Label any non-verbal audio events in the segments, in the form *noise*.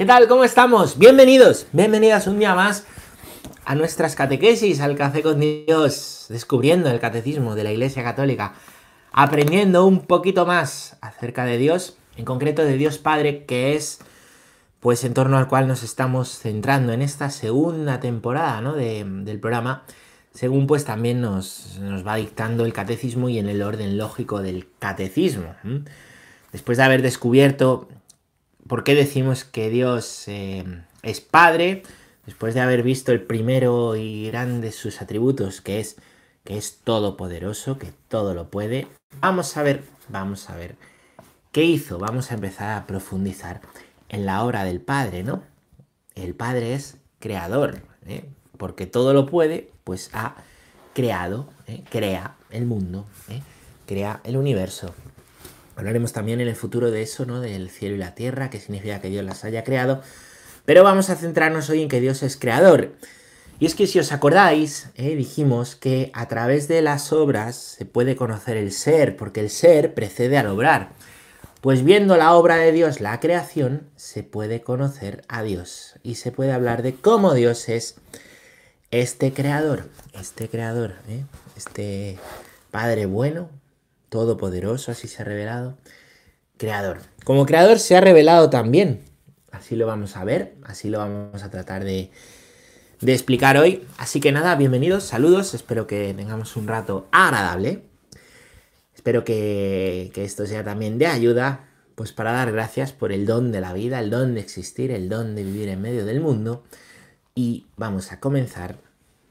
¿Qué tal? ¿Cómo estamos? Bienvenidos, bienvenidas un día más a nuestras catequesis, al Café con Dios, descubriendo el catecismo de la Iglesia Católica, aprendiendo un poquito más acerca de Dios, en concreto de Dios Padre, que es pues en torno al cual nos estamos centrando en esta segunda temporada ¿no? del programa, según pues también nos, nos, va dictando el catecismo y en el orden lógico del catecismo. Después de haber descubierto por qué decimos que Dios eh, es Padre, después de haber visto el primero y grande de sus atributos, que es que es todopoderoso, que todo lo puede, vamos a ver, vamos a ver qué hizo, vamos a empezar a profundizar en la obra del Padre, ¿no? El Padre es creador, ¿eh? porque todo lo puede, pues ha creado, ¿eh? crea el mundo, crea el universo, Hablaremos también en el futuro de eso, ¿no? Del cielo y la tierra, que significa que Dios las haya creado. Pero vamos a centrarnos hoy en que Dios es creador. Y es que si os acordáis, ¿eh? dijimos que a través de las obras se puede conocer el ser, porque el ser precede al obrar. Pues viendo la obra de Dios, la creación, se puede conocer a Dios. Y se puede hablar de cómo Dios es este creador, este creador, ¿eh? este Padre bueno, todopoderoso, así se ha revelado, creador. Como creador se ha revelado también, así lo vamos a ver, así lo vamos a tratar de, explicar hoy. Así que nada, bienvenidos, saludos, espero que tengamos un rato agradable. Espero que, que esto sea también de ayuda, pues para dar gracias por el don de la vida, el don de existir, el don de vivir en medio del mundo. Y vamos a comenzar,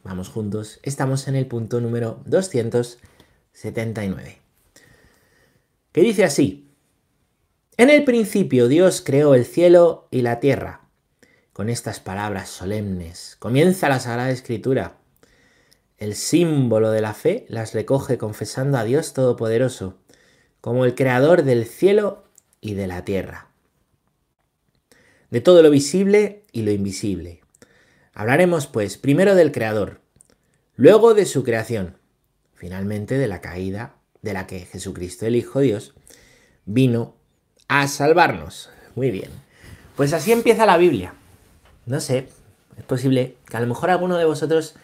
vamos juntos, estamos en el punto número 279 que dice así, En el principio Dios creó el cielo y la tierra. Con estas palabras solemnes comienza la Sagrada Escritura. El símbolo de la fe las recoge confesando a Dios Todopoderoso como el creador del cielo y de la tierra. De todo lo visible y lo invisible. Hablaremos pues primero del creador, luego de su creación, finalmente de la caída de la que Jesucristo, el Hijo Dios, vino a salvarnos. Muy bien. Pues así empieza la Biblia. No sé, es posible que a lo mejor alguno de vosotros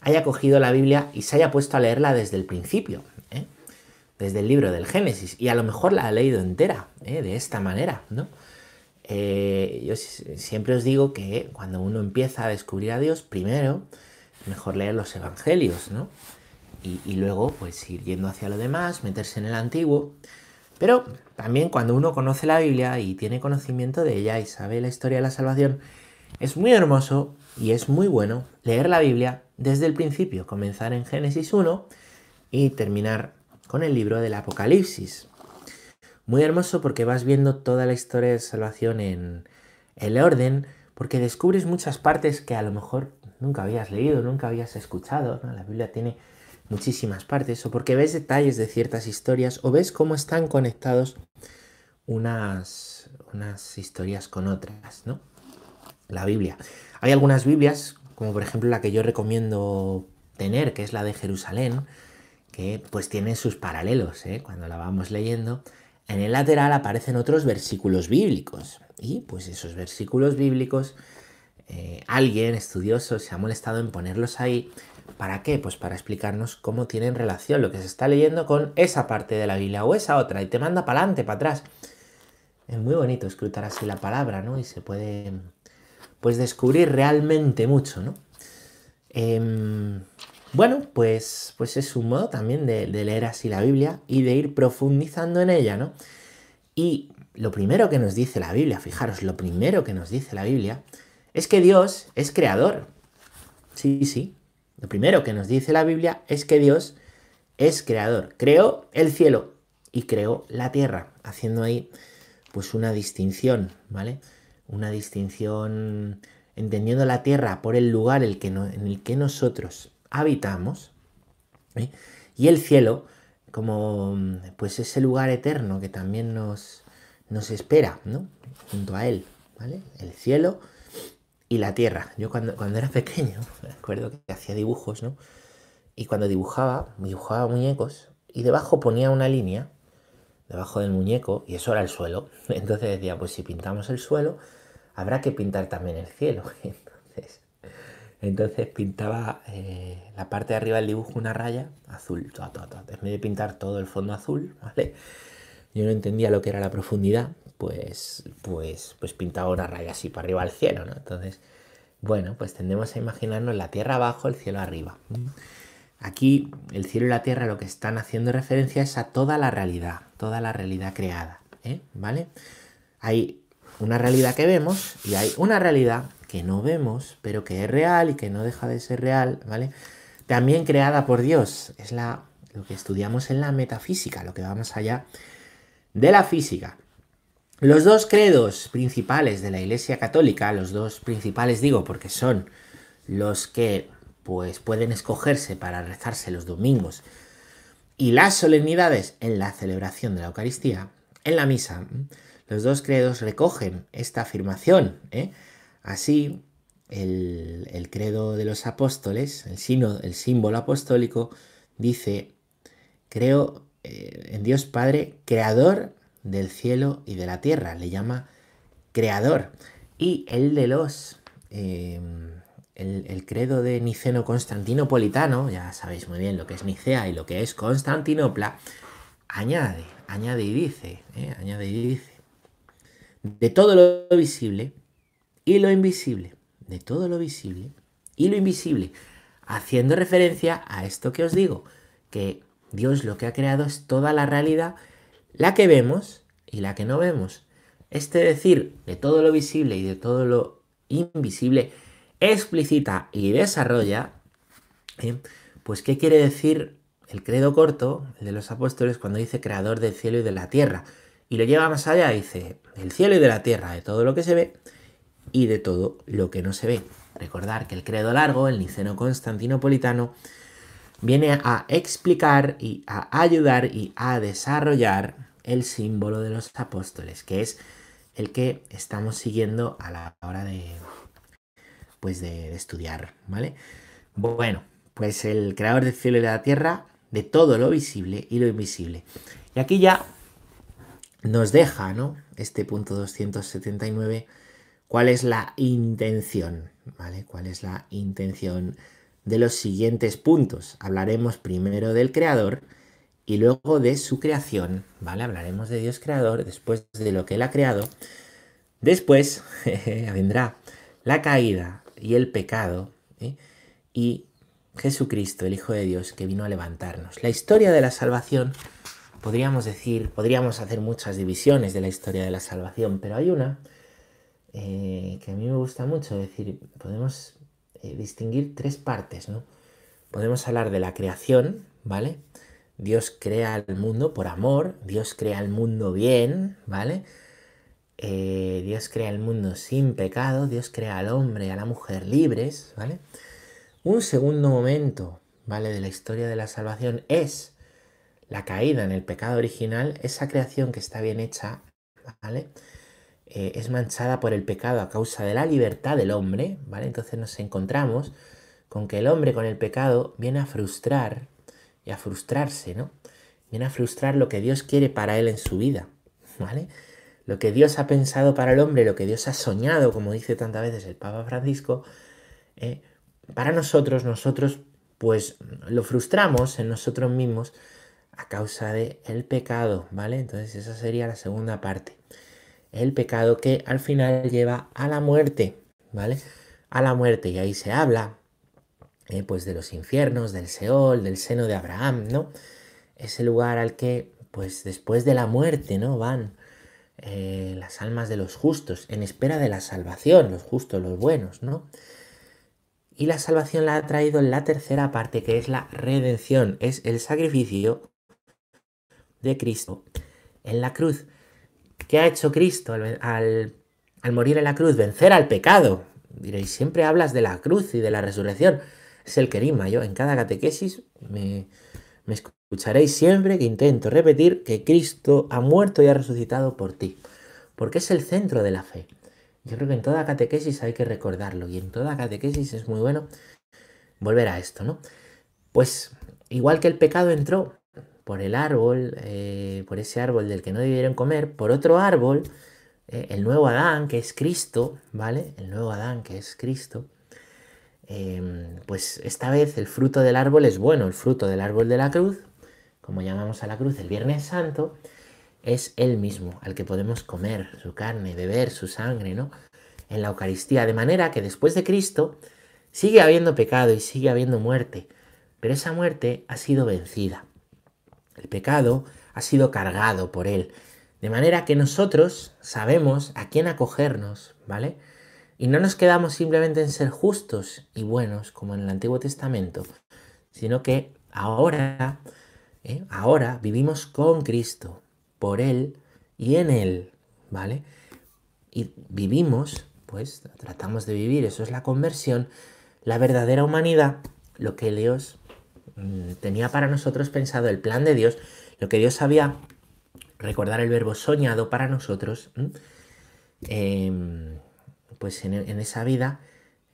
haya cogido la Biblia y se haya puesto a leerla desde el principio, ¿eh? desde el libro del Génesis, y a lo mejor la ha leído entera, ¿eh? de esta manera, ¿no? Eh, yo siempre os digo que cuando uno empieza a descubrir a Dios, primero, mejor leer los evangelios, ¿no? Y, luego pues ir yendo hacia lo demás, meterse en el antiguo. Pero también cuando uno conoce la Biblia y tiene conocimiento de ella y sabe la historia de la salvación, es muy hermoso y es muy bueno leer la Biblia desde el principio, comenzar en Génesis 1 y terminar con el libro del Apocalipsis. Muy hermoso porque vas viendo toda la historia de salvación en el orden, porque descubres muchas partes que a lo mejor nunca habías leído, nunca habías escuchado. La Biblia tiene muchísimas partes, o porque ves detalles de ciertas historias, o ves cómo están conectados unas, unas historias con otras, ¿no? La Biblia. Hay algunas Biblias, como por ejemplo la que yo recomiendo tener, que es la de Jerusalén, que pues tiene sus paralelos, ¿eh? cuando la vamos leyendo. En el lateral aparecen otros versículos bíblicos, y pues esos versículos bíblicos, eh, alguien estudioso se ha molestado en ponerlos ahí ¿Para qué? Pues para explicarnos cómo tienen relación lo que se está leyendo con esa parte de la Biblia o esa otra y te manda para adelante, para atrás. Es muy bonito escrutar así la palabra, ¿no? Y se puede, pues, descubrir realmente mucho, ¿no? Em, bueno, pues, pues es un modo también de, de leer así la Biblia y de ir profundizando en ella, ¿no? Y lo primero que nos dice la Biblia, fijaros, lo primero que nos dice la Biblia es que Dios es creador. Sí, sí, lo primero que nos dice la Biblia es que Dios es creador. Creó el cielo y creó la tierra, haciendo ahí pues una distinción, ¿vale? Una distinción entendiendo la tierra por el lugar en el que nosotros habitamos ¿eh? y el cielo como pues ese lugar eterno que también nos, nos espera, ¿no? Junto a él, ¿vale? El cielo y la tierra. Yo cuando, cuando era pequeño, *laughs* me acuerdo que hacía dibujos, ¿no? Y cuando dibujaba, dibujaba muñecos y debajo ponía una línea, debajo del muñeco, y eso era el suelo. *laughs* Entonces decía, pues si pintamos el suelo, habrá que pintar también el cielo. *laughs* Entonces, entonces pintaba eh, la parte de arriba del dibujo una raya azul. En vez de pintar todo el fondo azul, ¿vale? Yo no entendía lo que era la profundidad, pues, pues, pues pintaba una raya así para arriba al cielo, ¿no? Entonces, bueno, pues tendemos a imaginarnos la tierra abajo, el cielo arriba. Aquí el cielo y la tierra lo que están haciendo referencia es a toda la realidad, toda la realidad creada, ¿eh? ¿vale? Hay una realidad que vemos y hay una realidad que no vemos, pero que es real y que no deja de ser real, ¿vale? También creada por Dios, es la, lo que estudiamos en la metafísica, lo que va más allá de la física. Los dos credos principales de la Iglesia Católica, los dos principales digo porque son los que pues pueden escogerse para rezarse los domingos y las solemnidades en la celebración de la Eucaristía, en la misa, los dos credos recogen esta afirmación. ¿eh? Así, el, credo de los apóstoles, el, símbolo apostólico, dice, creo eh, en Dios Padre, creador del cielo y de la tierra, le llama creador. Y el de los... Eh, el, credo de Niceno Constantinopolitano, ya sabéis muy bien lo que es Nicea y lo que es Constantinopla, añade, añade y dice, ¿eh? añade y dice, de todo lo visible y lo invisible, de todo lo visible y lo invisible, haciendo referencia a esto que os digo, que Dios lo que ha creado es toda la realidad, la que vemos y la que no vemos. Este decir, de todo lo visible y de todo lo invisible, explicita y desarrolla, ¿eh? pues qué quiere decir el credo corto, el de los apóstoles, cuando dice creador del cielo y de la tierra. Y lo lleva más allá, dice del cielo y de la tierra, de todo lo que se ve y de todo lo que no se ve. Recordar que el credo largo, el niceno constantinopolitano, viene a explicar y a ayudar y a desarrollar el símbolo de los apóstoles, que es el que estamos siguiendo a la hora de, pues de, estudiar, ¿vale? Bueno, pues el creador del cielo y de la tierra, de todo lo visible y lo invisible. Y aquí ya nos deja, ¿no? Este punto 279, cuál es la intención, ¿vale? ¿Cuál es la intención de los siguientes puntos? Hablaremos primero del creador y luego de su creación, ¿vale? Hablaremos de Dios creador, después de lo que él ha creado. Después *laughs* vendrá la caída y el pecado ¿eh? y Jesucristo, el Hijo de Dios, que vino a levantarnos. La historia de la salvación, podríamos decir, podríamos hacer muchas divisiones de la historia de la salvación, pero hay una eh, que a mí me gusta mucho, decir, podemos eh, distinguir tres partes, ¿no? Podemos hablar de la creación, ¿vale? Dios crea el mundo por amor, Dios crea el mundo bien, ¿vale? Eh, Dios crea el mundo sin pecado, Dios crea al hombre y a la mujer libres, ¿vale? Un segundo momento, ¿vale? De la historia de la salvación es la caída en el pecado original, esa creación que está bien hecha, ¿vale? Eh, es manchada por el pecado a causa de la libertad del hombre, ¿vale? Entonces nos encontramos con que el hombre con el pecado viene a frustrar y a frustrarse, ¿no? Viene a frustrar lo que Dios quiere para él en su vida, ¿vale? lo que Dios ha pensado para el hombre, lo que Dios ha soñado, como dice tantas veces el Papa Francisco, eh, para nosotros, nosotros pues lo frustramos en nosotros mismos a causa del el pecado, ¿vale? Entonces esa sería la segunda parte. El pecado que al final lleva a la muerte, ¿vale? A la muerte. Y ahí se habla, eh, pues, de los infiernos, del Seol, del seno de Abraham, ¿no? Ese lugar al que, pues, después de la muerte, ¿no? Van eh, las almas de los justos, en espera de la salvación, los justos, los buenos, ¿no? Y la salvación la ha traído en la tercera parte, que es la redención, es el sacrificio de Cristo en la cruz. ¿Qué ha hecho Cristo al, morir en la cruz? Vencer al pecado. Diréis, siempre hablas de la cruz y de la resurrección. Es el querima. Yo en cada catequesis me, me Escucharéis siempre que intento repetir que Cristo ha muerto y ha resucitado por ti, porque es el centro de la fe. Yo creo que en toda catequesis hay que recordarlo y en toda catequesis es muy bueno volver a esto, ¿no? Pues igual que el pecado entró por el árbol, eh, por ese árbol del que no debieron comer, por otro árbol eh, el nuevo Adán, que es Cristo, ¿vale? El nuevo Adán, que es Cristo, em, pues esta vez el fruto del árbol es bueno, el fruto del árbol de la cruz, como llamamos a la cruz el Viernes Santo, es Él mismo, al que podemos comer su carne, beber su sangre, ¿no? En la Eucaristía, de manera que después de Cristo sigue habiendo pecado y sigue habiendo muerte, pero esa muerte ha sido vencida. El pecado ha sido cargado por Él, de manera que nosotros sabemos a quién acogernos, ¿vale? Y no nos quedamos simplemente en ser justos y buenos como en el Antiguo Testamento, sino que ahora, ¿eh? ahora vivimos con Cristo, por Él y en Él, ¿vale? Y vivimos, pues tratamos de vivir, eso es la conversión, la verdadera humanidad, lo que Dios tenía para nosotros pensado, el plan de Dios, lo que Dios había, recordar el verbo soñado para nosotros, em, pues en, esa vida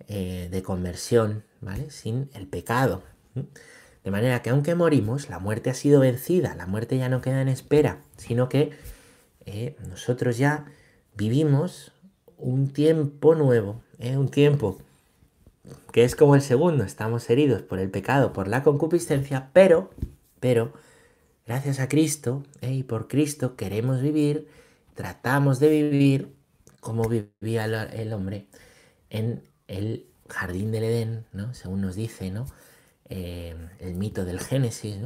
eh, de conversión, ¿vale? Sin el pecado. De manera que aunque morimos, la muerte ha sido vencida, la muerte ya no queda en espera, sino que eh, nosotros ya vivimos un tiempo nuevo, ¿eh? un tiempo que es como el segundo, estamos heridos por el pecado, por la concupiscencia, pero, pero, gracias a Cristo ¿eh? y por Cristo queremos vivir, tratamos de vivir como vivía el hombre en el jardín del Edén, ¿no? Según nos dice, ¿no? Eh, el mito del Génesis,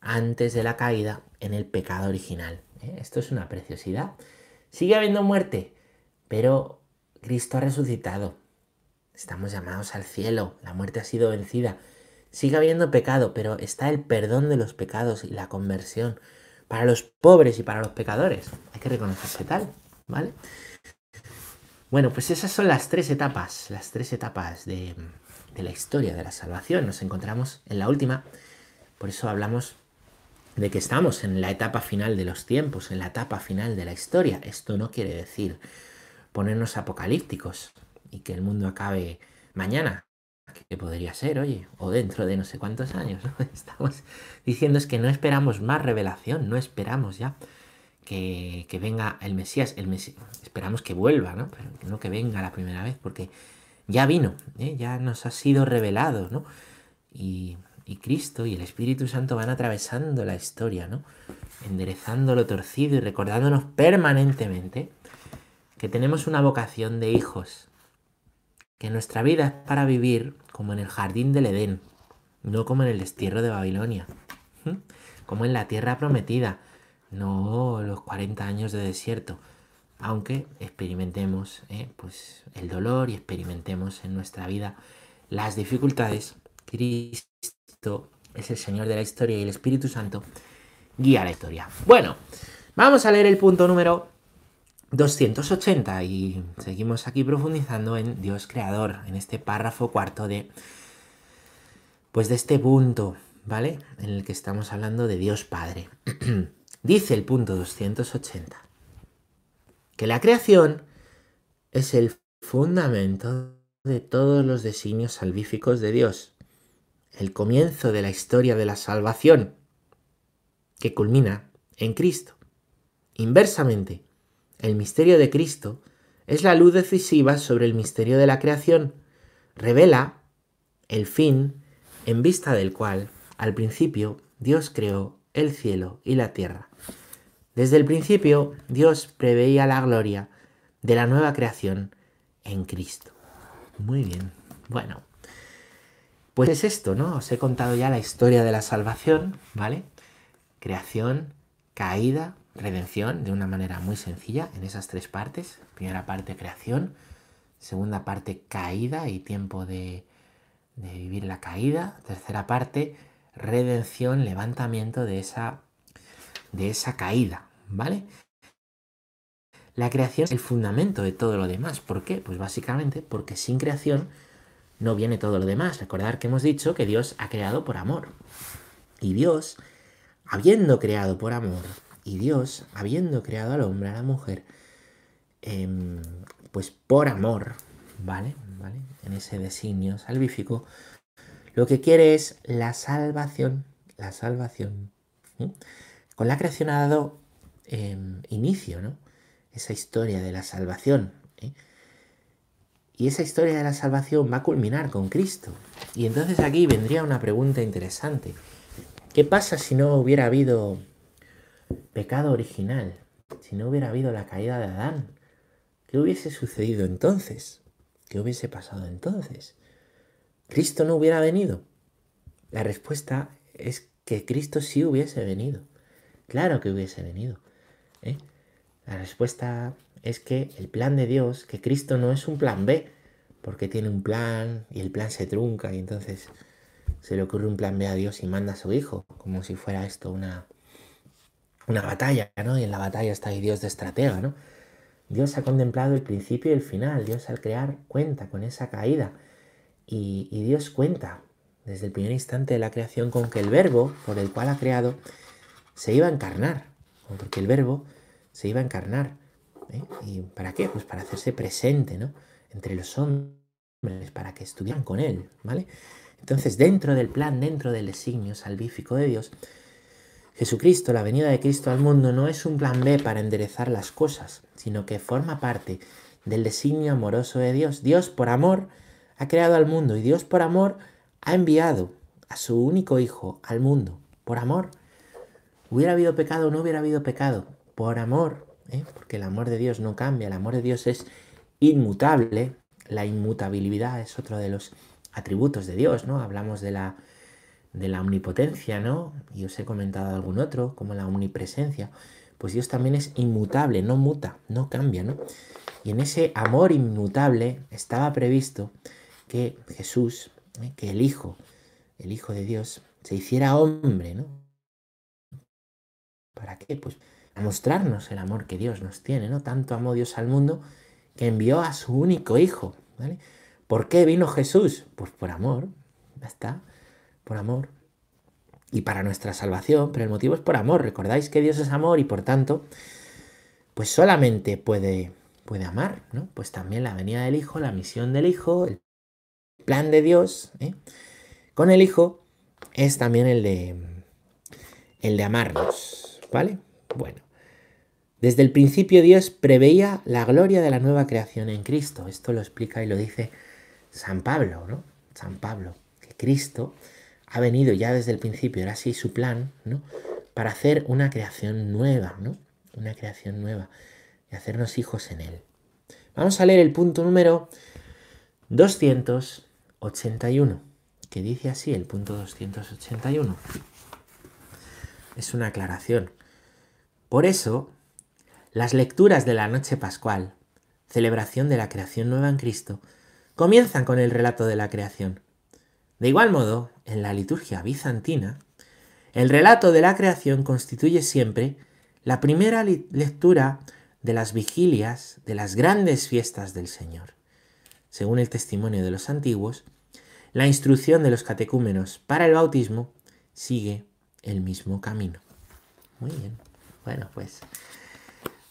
antes de la caída en el pecado original. ¿eh? Esto es una preciosidad. Sigue habiendo muerte, pero Cristo ha resucitado. Estamos llamados al cielo, la muerte ha sido vencida. Sigue habiendo pecado, pero está el perdón de los pecados y la conversión para los pobres y para los pecadores. Hay que reconocerse tal, ¿vale? Bueno, pues esas son las tres etapas, las tres etapas de, de la historia de la salvación. Nos encontramos en la última, por eso hablamos de que estamos en la etapa final de los tiempos, en la etapa final de la historia. Esto no quiere decir ponernos apocalípticos y que el mundo acabe mañana, que podría ser, oye, o dentro de no sé cuántos años. *laughs* Estamos diciendo es que no esperamos más revelación, no esperamos ya que, venga el Mesías, el Mesías, esperamos que vuelva, ¿no? Pero no que venga la primera vez, porque ya vino, ¿eh? ya nos ha sido revelado, ¿no? Y, Cristo y el Espíritu Santo van atravesando la historia, ¿no? Enderezando lo torcido y recordándonos permanentemente que tenemos una vocación de hijos, que nuestra vida es para vivir como en el jardín del Edén, no como en el destierro de Babilonia, como en la tierra prometida, no los 40 años de desierto, aunque experimentemos eh, pues, el dolor y experimentemos en nuestra vida las dificultades, Cristo es el Señor de la historia y el Espíritu Santo guía la historia. Bueno, vamos a leer el punto número 280 y seguimos aquí profundizando en Dios creador, en este párrafo cuarto de pues de este punto, ¿vale? En el que estamos hablando de Dios Padre. *clears throat* Dice el punto 280 que la creación es el fundamento de todos los designios salvíficos de Dios, el comienzo de la historia de la salvación, que culmina en Cristo. Inversamente, el misterio de Cristo es la luz decisiva sobre el misterio de la creación, revela el fin en vista del cual, al principio, Dios creó el cielo y la tierra. Desde el principio, Dios preveía la gloria de la nueva creación en Cristo. Muy bien. Bueno, pues es esto, ¿no? Os he contado ya la historia de la salvación, ¿vale? Creación, caída, redención, de una manera muy sencilla, en esas tres partes. Primera parte, creación. Segunda parte, caída y tiempo de, vivir la caída. Tercera parte, redención, levantamiento de esa, de esa caída, ¿vale? La creación es el fundamento de todo lo demás. ¿Por qué? Pues básicamente porque sin creación no viene todo lo demás. Recordar que hemos dicho que Dios ha creado por amor. Y Dios, habiendo creado por amor, y Dios, habiendo creado al hombre, a la mujer, em, pues por amor, ¿vale? ¿vale? En ese designio salvífico, lo que quiere es la salvación. La salvación. Con la creación ha dado Em, inicio, ¿no? esa historia de la salvación. ¿eh? Y esa historia de la salvación va a culminar con Cristo. Y entonces aquí vendría una pregunta interesante. ¿Qué pasa si no hubiera habido pecado original? Si no hubiera habido la caída de Adán. ¿Qué hubiese sucedido entonces? ¿Qué hubiese pasado entonces? ¿Cristo no hubiera venido? La respuesta es que Cristo sí hubiese venido. Claro que hubiese venido. ¿eh? La respuesta es que el plan de Dios, que Cristo no es un plan B, porque tiene un plan y el plan se trunca y entonces se le ocurre un plan B a Dios y manda a su hijo, como si fuera esto una, una batalla, ¿no? Y en la batalla está ahí Dios de estratega, ¿no? Dios ha contemplado el principio y el final, Dios al crear cuenta con esa caída y, Dios cuenta desde el primer instante de la creación con que el verbo por el cual ha creado se iba a encarnar, porque el verbo se iba a encarnar. ¿eh? ¿Y para qué? Pues para hacerse presente, ¿no? Entre los hombres, para que estuvieran con él, ¿vale? Entonces, dentro del plan, dentro del designio salvífico de Dios, Jesucristo, la venida de Cristo al mundo, no es un plan B para enderezar las cosas, sino que forma parte del designio amoroso de Dios. Dios, por amor, ha creado al mundo y Dios, por amor, ha enviado a su único Hijo al mundo, por amor. Hubiera habido pecado o no hubiera habido pecado, por amor, ¿eh? porque el amor de Dios no cambia, el amor de Dios es inmutable, la inmutabilidad es otro de los atributos de Dios, ¿no? Hablamos de la, de la omnipotencia, ¿no? Y os he comentado algún otro, como la omnipresencia. Pues Dios también es inmutable, no muta, no cambia, ¿no? Y en ese amor inmutable estaba previsto que Jesús, ¿eh? que el Hijo, el Hijo de Dios, se hiciera hombre, ¿no? ¿Para qué? Pues a mostrarnos el amor que Dios nos tiene, ¿no? Tanto amó Dios al mundo que envió a su único Hijo, ¿vale? ¿Por qué vino Jesús? Pues por amor, ya está, por amor. Y para nuestra salvación, pero el motivo es por amor. Recordáis que Dios es amor y por tanto, pues solamente puede, puede amar, ¿no? Pues también la venida del Hijo, la misión del Hijo, el plan de Dios ¿eh? con el Hijo es también el de, el de amarnos, ¿vale? Bueno, desde el principio Dios preveía la gloria de la nueva creación en Cristo. Esto lo explica y lo dice San Pablo, ¿no? San Pablo, que Cristo ha venido ya desde el principio, era así su plan, ¿no? Para hacer una creación nueva, ¿no? Una creación nueva y hacernos hijos en Él. Vamos a leer el punto número 200 81, que dice así el punto 281. Es una aclaración. Por eso, las lecturas de la noche pascual, celebración de la creación nueva en Cristo, comienzan con el relato de la creación. De igual modo, en la liturgia bizantina, el relato de la creación constituye siempre la primera lectura de las vigilias de las grandes fiestas del Señor. Según el testimonio de los antiguos, la instrucción de los catecúmenos para el bautismo sigue el mismo camino. Muy bien. Bueno, pues,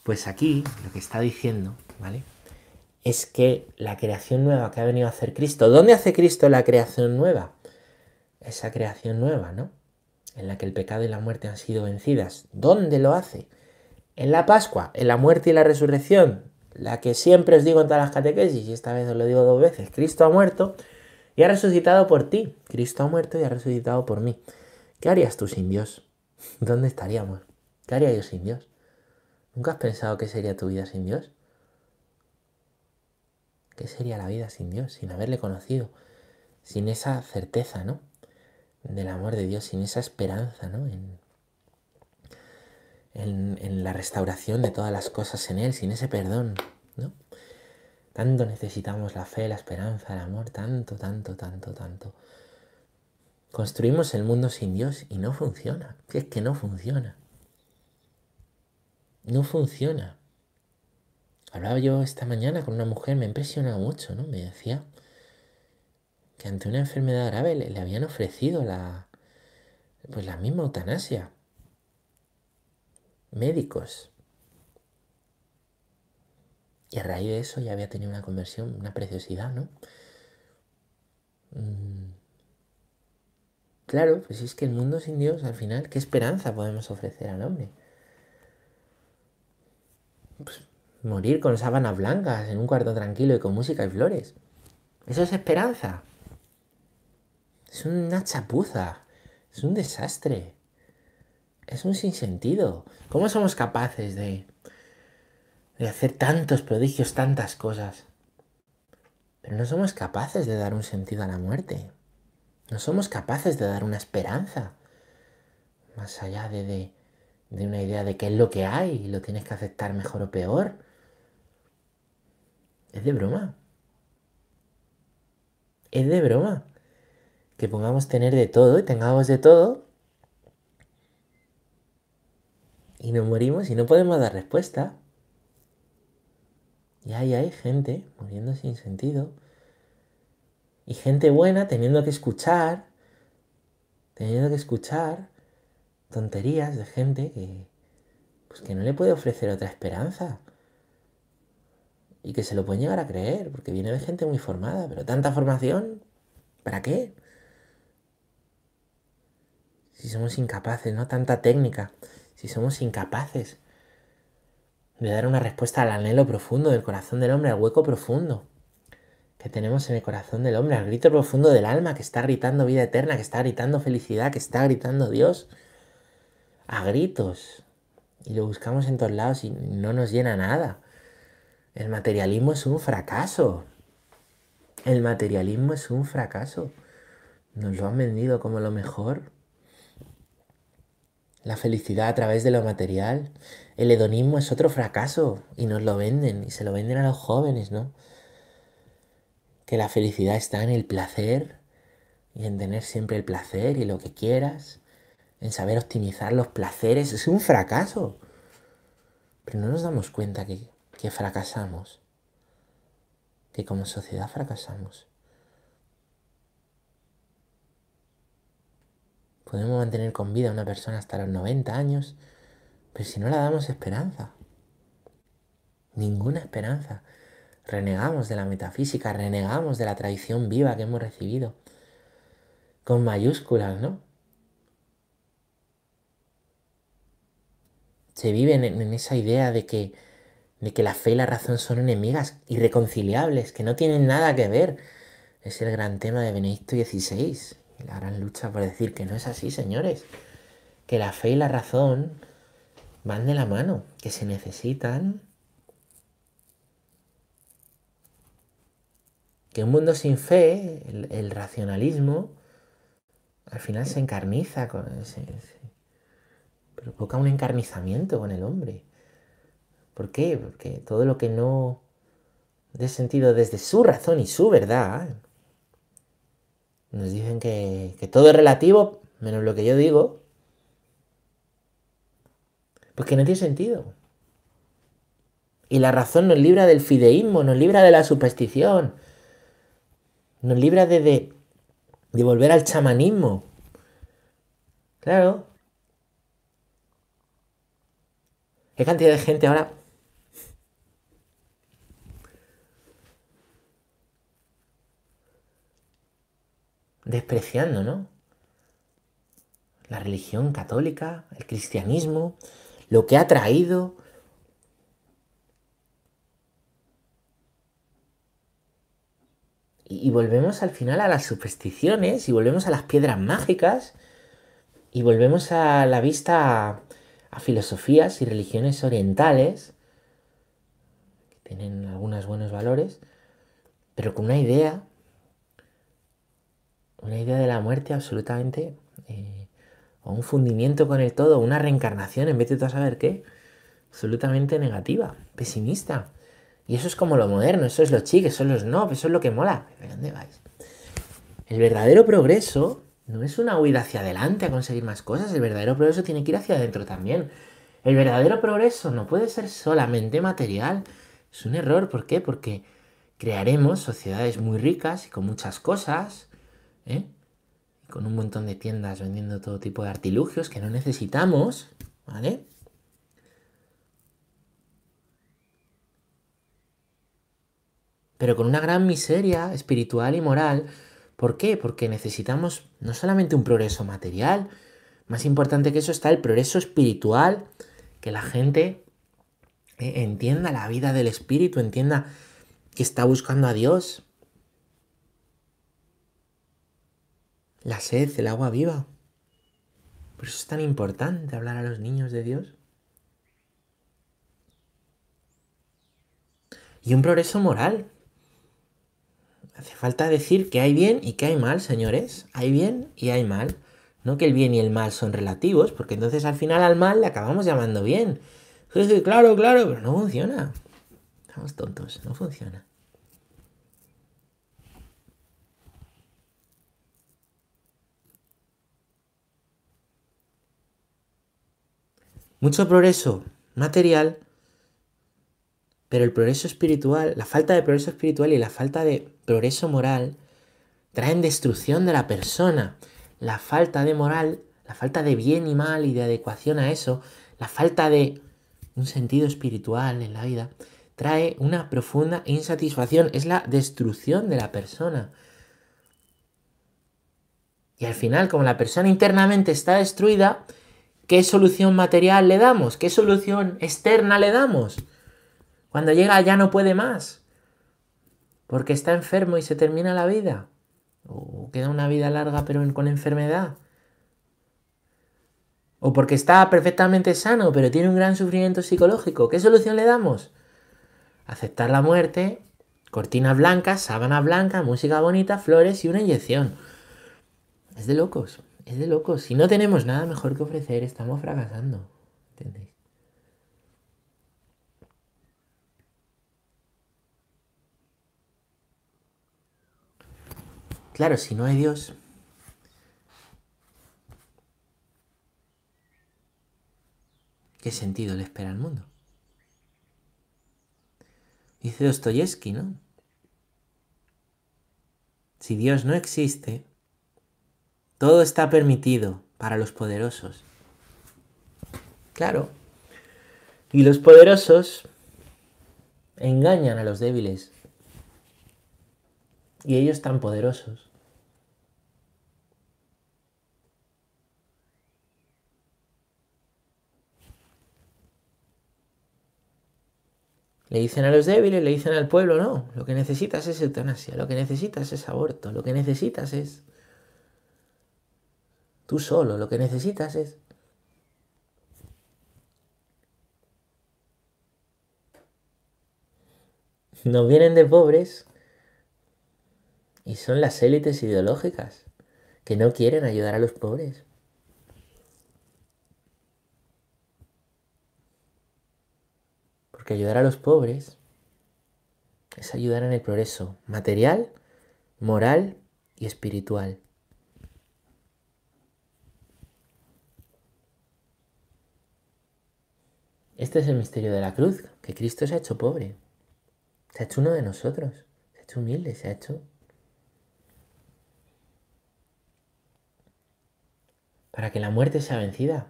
pues aquí lo que está diciendo, ¿vale? Es que la creación nueva que ha venido a hacer Cristo, ¿dónde hace Cristo la creación nueva? Esa creación nueva, ¿no? En la que el pecado y la muerte han sido vencidas. ¿Dónde lo hace? En la Pascua, en la muerte y la resurrección, la que siempre os digo en todas las catequesis, y esta vez os lo digo dos veces, Cristo ha muerto y ha resucitado por ti. Cristo ha muerto y ha resucitado por mí. ¿Qué harías tú sin Dios? *laughs* ¿Dónde estaríamos? ¿Qué haría yo sin Dios? ¿Nunca has pensado qué sería tu vida sin Dios? ¿Qué sería la vida sin Dios, sin haberle conocido? Sin esa certeza, ¿no? Del amor de Dios, sin esa esperanza, ¿no? En, en, la restauración de todas las cosas en Él, sin ese perdón, ¿no? Tanto necesitamos la fe, la esperanza, el amor, tanto, tanto, tanto, tanto. Construimos el mundo sin Dios y no funciona. es que no funciona. No funciona. Hablaba yo esta mañana con una mujer, me impresionado mucho, ¿no? Me decía que ante una enfermedad grave le, le habían ofrecido la, pues la misma eutanasia médicos. Y a raíz de eso ya había tenido una conversión, una preciosidad, ¿no? Mm. Claro, pues es que el mundo sin Dios, al final, ¿qué esperanza podemos ofrecer al hombre? Pues morir con sábanas blancas en un cuarto tranquilo y con música y flores. Eso es esperanza. Es una chapuza. Es un desastre. Es un sinsentido. ¿Cómo somos capaces de, de hacer tantos prodigios, tantas cosas? Pero no somos capaces de dar un sentido a la muerte. No somos capaces de dar una esperanza. Más allá de, de, de una idea de qué es lo que hay y lo tienes que aceptar mejor o peor. Es de broma. Es de broma. Que pongamos tener de todo y tengamos de todo. Y nos morimos y no podemos dar respuesta. Y ahí hay gente muriendo sin sentido. Y gente buena teniendo que escuchar, teniendo que escuchar tonterías de gente que, pues que no le puede ofrecer otra esperanza y que se lo pueden llegar a creer, porque viene de gente muy formada, pero tanta formación, ¿para qué? Si somos incapaces, ¿no? Tanta técnica, si somos incapaces de dar una respuesta al anhelo profundo del corazón del hombre, al hueco profundo que tenemos en el corazón del hombre, al grito profundo del alma que está gritando vida eterna, que está gritando felicidad, que está gritando Dios, a gritos. Y lo buscamos en todos lados y no nos llena nada. El materialismo es un fracaso. El materialismo es un fracaso. Nos lo han vendido como lo mejor. La felicidad a través de lo material. El hedonismo es otro fracaso y nos lo venden y se lo venden a los jóvenes, ¿no? Que la felicidad está en el placer y en tener siempre el placer y lo que quieras, en saber optimizar los placeres. Es un fracaso. Pero no nos damos cuenta que que fracasamos, que como sociedad fracasamos. Podemos mantener con vida a una persona hasta los 90 años, pero si no la damos esperanza, ninguna esperanza, renegamos de la metafísica, renegamos de la tradición viva que hemos recibido, con mayúsculas, ¿no? Se vive en, esa idea de que de que la fe y la razón son enemigas irreconciliables, que no tienen nada que ver. Es el gran tema de Benedicto XVI, la gran lucha por decir que no es así, señores, que la fe y la razón van de la mano, que se necesitan, que un mundo sin fe, el, racionalismo, al final se encarniza, con, provoca un encarnizamiento con el hombre. ¿Por qué? Porque todo lo que no dé sentido desde su razón y su verdad, nos dicen que, todo es relativo, menos lo que yo digo, pues que no tiene sentido. Y la razón nos libra del fideísmo, nos libra de la superstición, nos libra de, de, volver al chamanismo. Claro. ¿Qué cantidad de gente ahora despreciando, ¿no? La religión católica, el cristianismo, lo que ha traído. Y, volvemos al final a las supersticiones, y volvemos a las piedras mágicas, y volvemos a la vista a, a filosofías y religiones orientales, que tienen algunos buenos valores, pero con una idea una idea de la muerte absolutamente, eh, o un fundimiento con el todo, una reencarnación en vez de todo saber qué, absolutamente negativa, pesimista. Y eso es como lo moderno, eso es lo chic, eso es los no, eso es lo que mola. ¿De dónde vais? El verdadero progreso no es una huida hacia adelante a conseguir más cosas, el verdadero progreso tiene que ir hacia adentro también. El verdadero progreso no puede ser solamente material. Es un error, ¿por qué? Porque crearemos sociedades muy ricas y con muchas cosas, ¿eh? con un montón de tiendas vendiendo todo tipo de artilugios que no necesitamos, ¿vale? Pero con una gran miseria espiritual y moral. ¿Por qué? Porque necesitamos no solamente un progreso material, más importante que eso está el progreso espiritual, que la gente eh, entienda la vida del Espíritu, entienda que está buscando a Dios. La sed, el agua viva. Por eso es tan importante hablar a los niños de Dios. Y un progreso moral. Hace falta decir que hay bien y que hay mal, señores. Hay bien y hay mal. No que el bien y el mal son relativos, porque entonces al final al mal le acabamos llamando bien. claro, claro, pero no funciona. Estamos tontos, no funciona. Mucho progreso material, pero el progreso espiritual, la falta de progreso espiritual y la falta de progreso moral traen destrucción de la persona. La falta de moral, la falta de bien y mal y de adecuación a eso, la falta de un sentido espiritual en la vida, trae una profunda insatisfacción. Es la destrucción de la persona. Y al final, como la persona internamente está destruida, ¿Qué solución material le damos? ¿Qué solución externa le damos? Cuando llega ya no puede más. Porque está enfermo y se termina la vida. O queda una vida larga pero con enfermedad. O porque está perfectamente sano pero tiene un gran sufrimiento psicológico. ¿Qué solución le damos? Aceptar la muerte, cortinas blancas, sábana blanca, música bonita, flores y una inyección. Es de locos. Es de locos. Si no tenemos nada mejor que ofrecer, estamos fracasando. ¿Entendéis? Claro, si no hay Dios, ¿qué sentido le espera al mundo? Dice Dostoyevsky, ¿no? Si Dios no existe, todo está permitido para los poderosos. Claro. Y los poderosos engañan a los débiles. Y ellos tan poderosos. Le dicen a los débiles, le dicen al pueblo, no, lo que necesitas es eutanasia, lo que necesitas es aborto, lo que necesitas es Tú solo, lo que necesitas es... Nos vienen de pobres y son las élites ideológicas que no quieren ayudar a los pobres. Porque ayudar a los pobres es ayudar en el progreso material, moral y espiritual. Este es el misterio de la cruz, que Cristo se ha hecho pobre, se ha hecho uno de nosotros, se ha hecho humilde, se ha hecho... Para que la muerte sea vencida,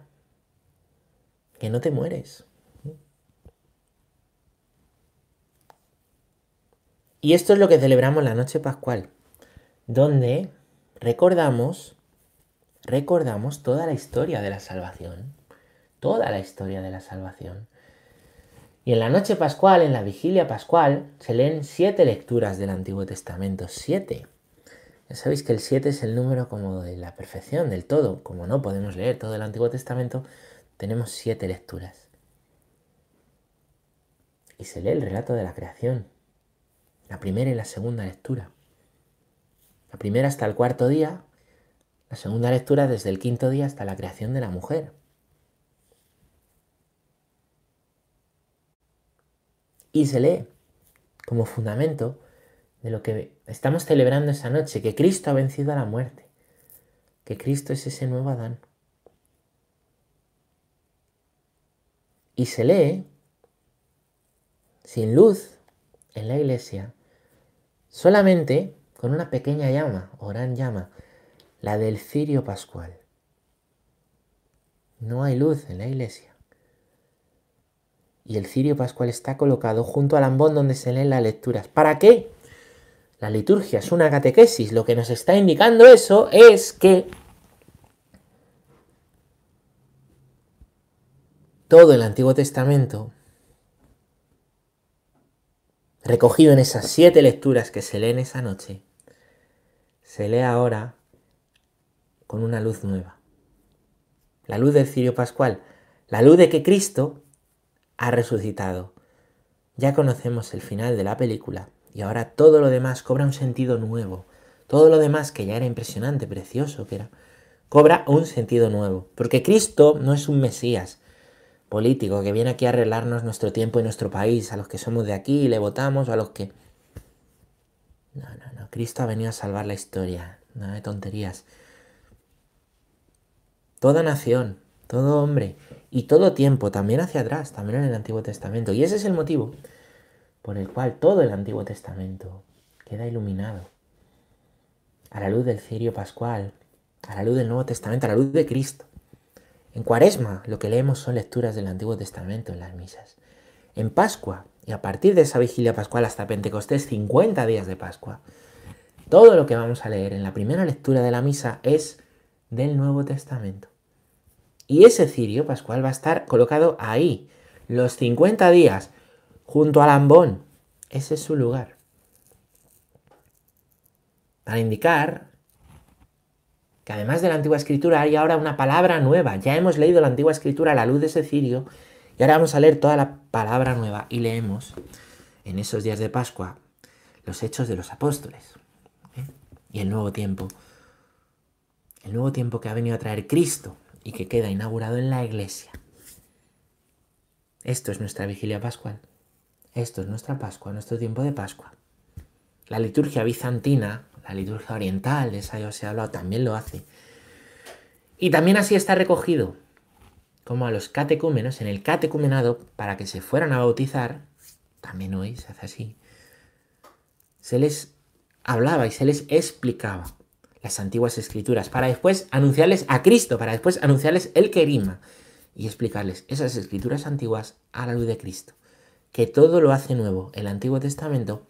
que no te mueres. Y esto es lo que celebramos la noche pascual, donde recordamos, recordamos toda la historia de la salvación toda la historia de la salvación. Y en la noche pascual, en la vigilia pascual, se leen siete lecturas del Antiguo Testamento. Siete. Ya sabéis que el siete es el número como de la perfección, del todo. Como no podemos leer todo el Antiguo Testamento, tenemos siete lecturas. Y se lee el relato de la creación. La primera y la segunda lectura. La primera hasta el cuarto día, la segunda lectura desde el quinto día hasta la creación de la mujer. Y se lee como fundamento de lo que estamos celebrando esa noche, que Cristo ha vencido a la muerte, que Cristo es ese nuevo Adán. Y se lee sin luz en la iglesia, solamente con una pequeña llama o gran llama, la del cirio pascual. No hay luz en la iglesia y el cirio pascual está colocado junto al ambón donde se leen las lecturas. ¿Para qué? La liturgia es una catequesis. Lo que nos está indicando eso es que todo el Antiguo Testamento recogido en esas siete lecturas que se leen esa noche, se lee ahora con una luz nueva. La luz del cirio pascual, la luz de que Cristo ha resucitado. Ya conocemos el final de la película y ahora todo lo demás cobra un sentido nuevo. Todo lo demás que ya era impresionante, precioso que era, cobra un sentido nuevo. Porque Cristo no es un Mesías político que viene aquí a arreglarnos nuestro tiempo y nuestro país, a los que somos de aquí y le votamos, o a los que... No, no, no. Cristo ha venido a salvar la historia. Nada de tonterías. Toda nación, todo hombre y todo tiempo, también hacia atrás, también en el Antiguo Testamento. Y ese es el motivo por el cual todo el Antiguo Testamento queda iluminado a la luz del cirio pascual, a la luz del Nuevo Testamento, a la luz de Cristo. En Cuaresma lo que leemos son lecturas del Antiguo Testamento en las misas. En Pascua, y a partir de esa vigilia pascual hasta Pentecostés, 50 días de Pascua, todo lo que vamos a leer en la primera lectura de la misa es del Nuevo Testamento. Y ese cirio pascual va a estar colocado ahí, los 50 días, junto al ambón. Ese es su lugar. Para indicar que además de la antigua escritura hay ahora una palabra nueva. Ya hemos leído la antigua escritura a la luz de ese cirio y ahora vamos a leer toda la palabra nueva y leemos en esos días de Pascua los hechos de los apóstoles ¿eh? y el nuevo tiempo. El nuevo tiempo que ha venido a traer Cristo y que queda inaugurado en la iglesia. Esto es nuestra vigilia pascual. Esto es nuestra Pascua, nuestro tiempo de Pascua. La liturgia bizantina, la liturgia oriental, de esa ya os he hablado, también lo hace. Y también así está recogido, como a los catecúmenos, en el catecumenado, para que se fueran a bautizar, también hoy se hace así, se les hablaba y se les explicaba las antiguas escrituras, para después anunciarles a Cristo, para después anunciarles el querima y explicarles esas escrituras antiguas a la luz de Cristo. Que todo lo hace nuevo, el Antiguo Testamento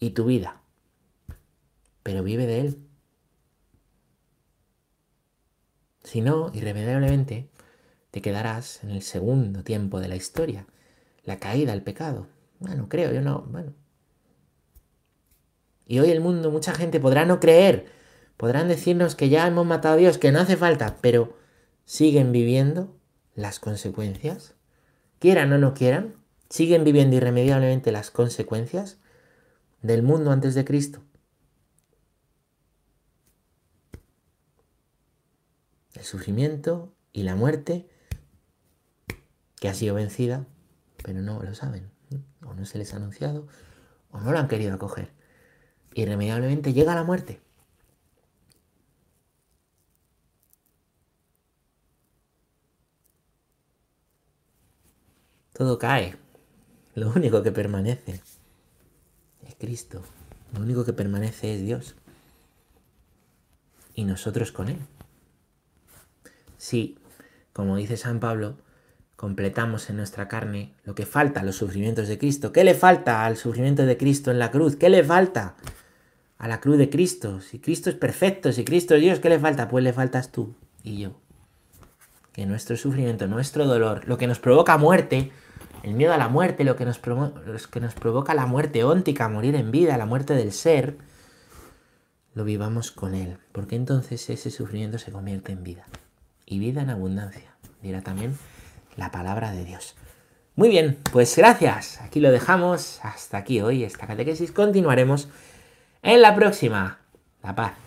y tu vida. Pero vive de él. Si no, irremediablemente, te quedarás en el segundo tiempo de la historia, la caída, el pecado. Bueno, creo, yo no, bueno. Y hoy el mundo, mucha gente podrá no creer, Podrán decirnos que ya hemos matado a Dios, que no hace falta, pero siguen viviendo las consecuencias. Quieran o no quieran, siguen viviendo irremediablemente las consecuencias del mundo antes de Cristo. El sufrimiento y la muerte que ha sido vencida, pero no lo saben, o no se les ha anunciado, o no lo han querido acoger. Irremediablemente llega la muerte. Todo cae. Lo único que permanece es Cristo. Lo único que permanece es Dios. Y nosotros con Él. Si, como dice San Pablo, completamos en nuestra carne lo que falta a los sufrimientos de Cristo. ¿Qué le falta al sufrimiento de Cristo en la cruz? ¿Qué le falta a la cruz de Cristo? Si Cristo es perfecto, si Cristo es Dios, ¿qué le falta? Pues le faltas tú y yo. Que nuestro sufrimiento, nuestro dolor, lo que nos provoca muerte, el miedo a la muerte, lo que nos, provoca la muerte óntica, morir en vida, la muerte del ser, lo vivamos con Él, porque entonces ese sufrimiento se convierte en vida. Y vida en abundancia, dirá también la palabra de Dios. Muy bien, pues gracias. Aquí lo dejamos. Hasta aquí hoy esta catequesis. Continuaremos en la próxima. La paz.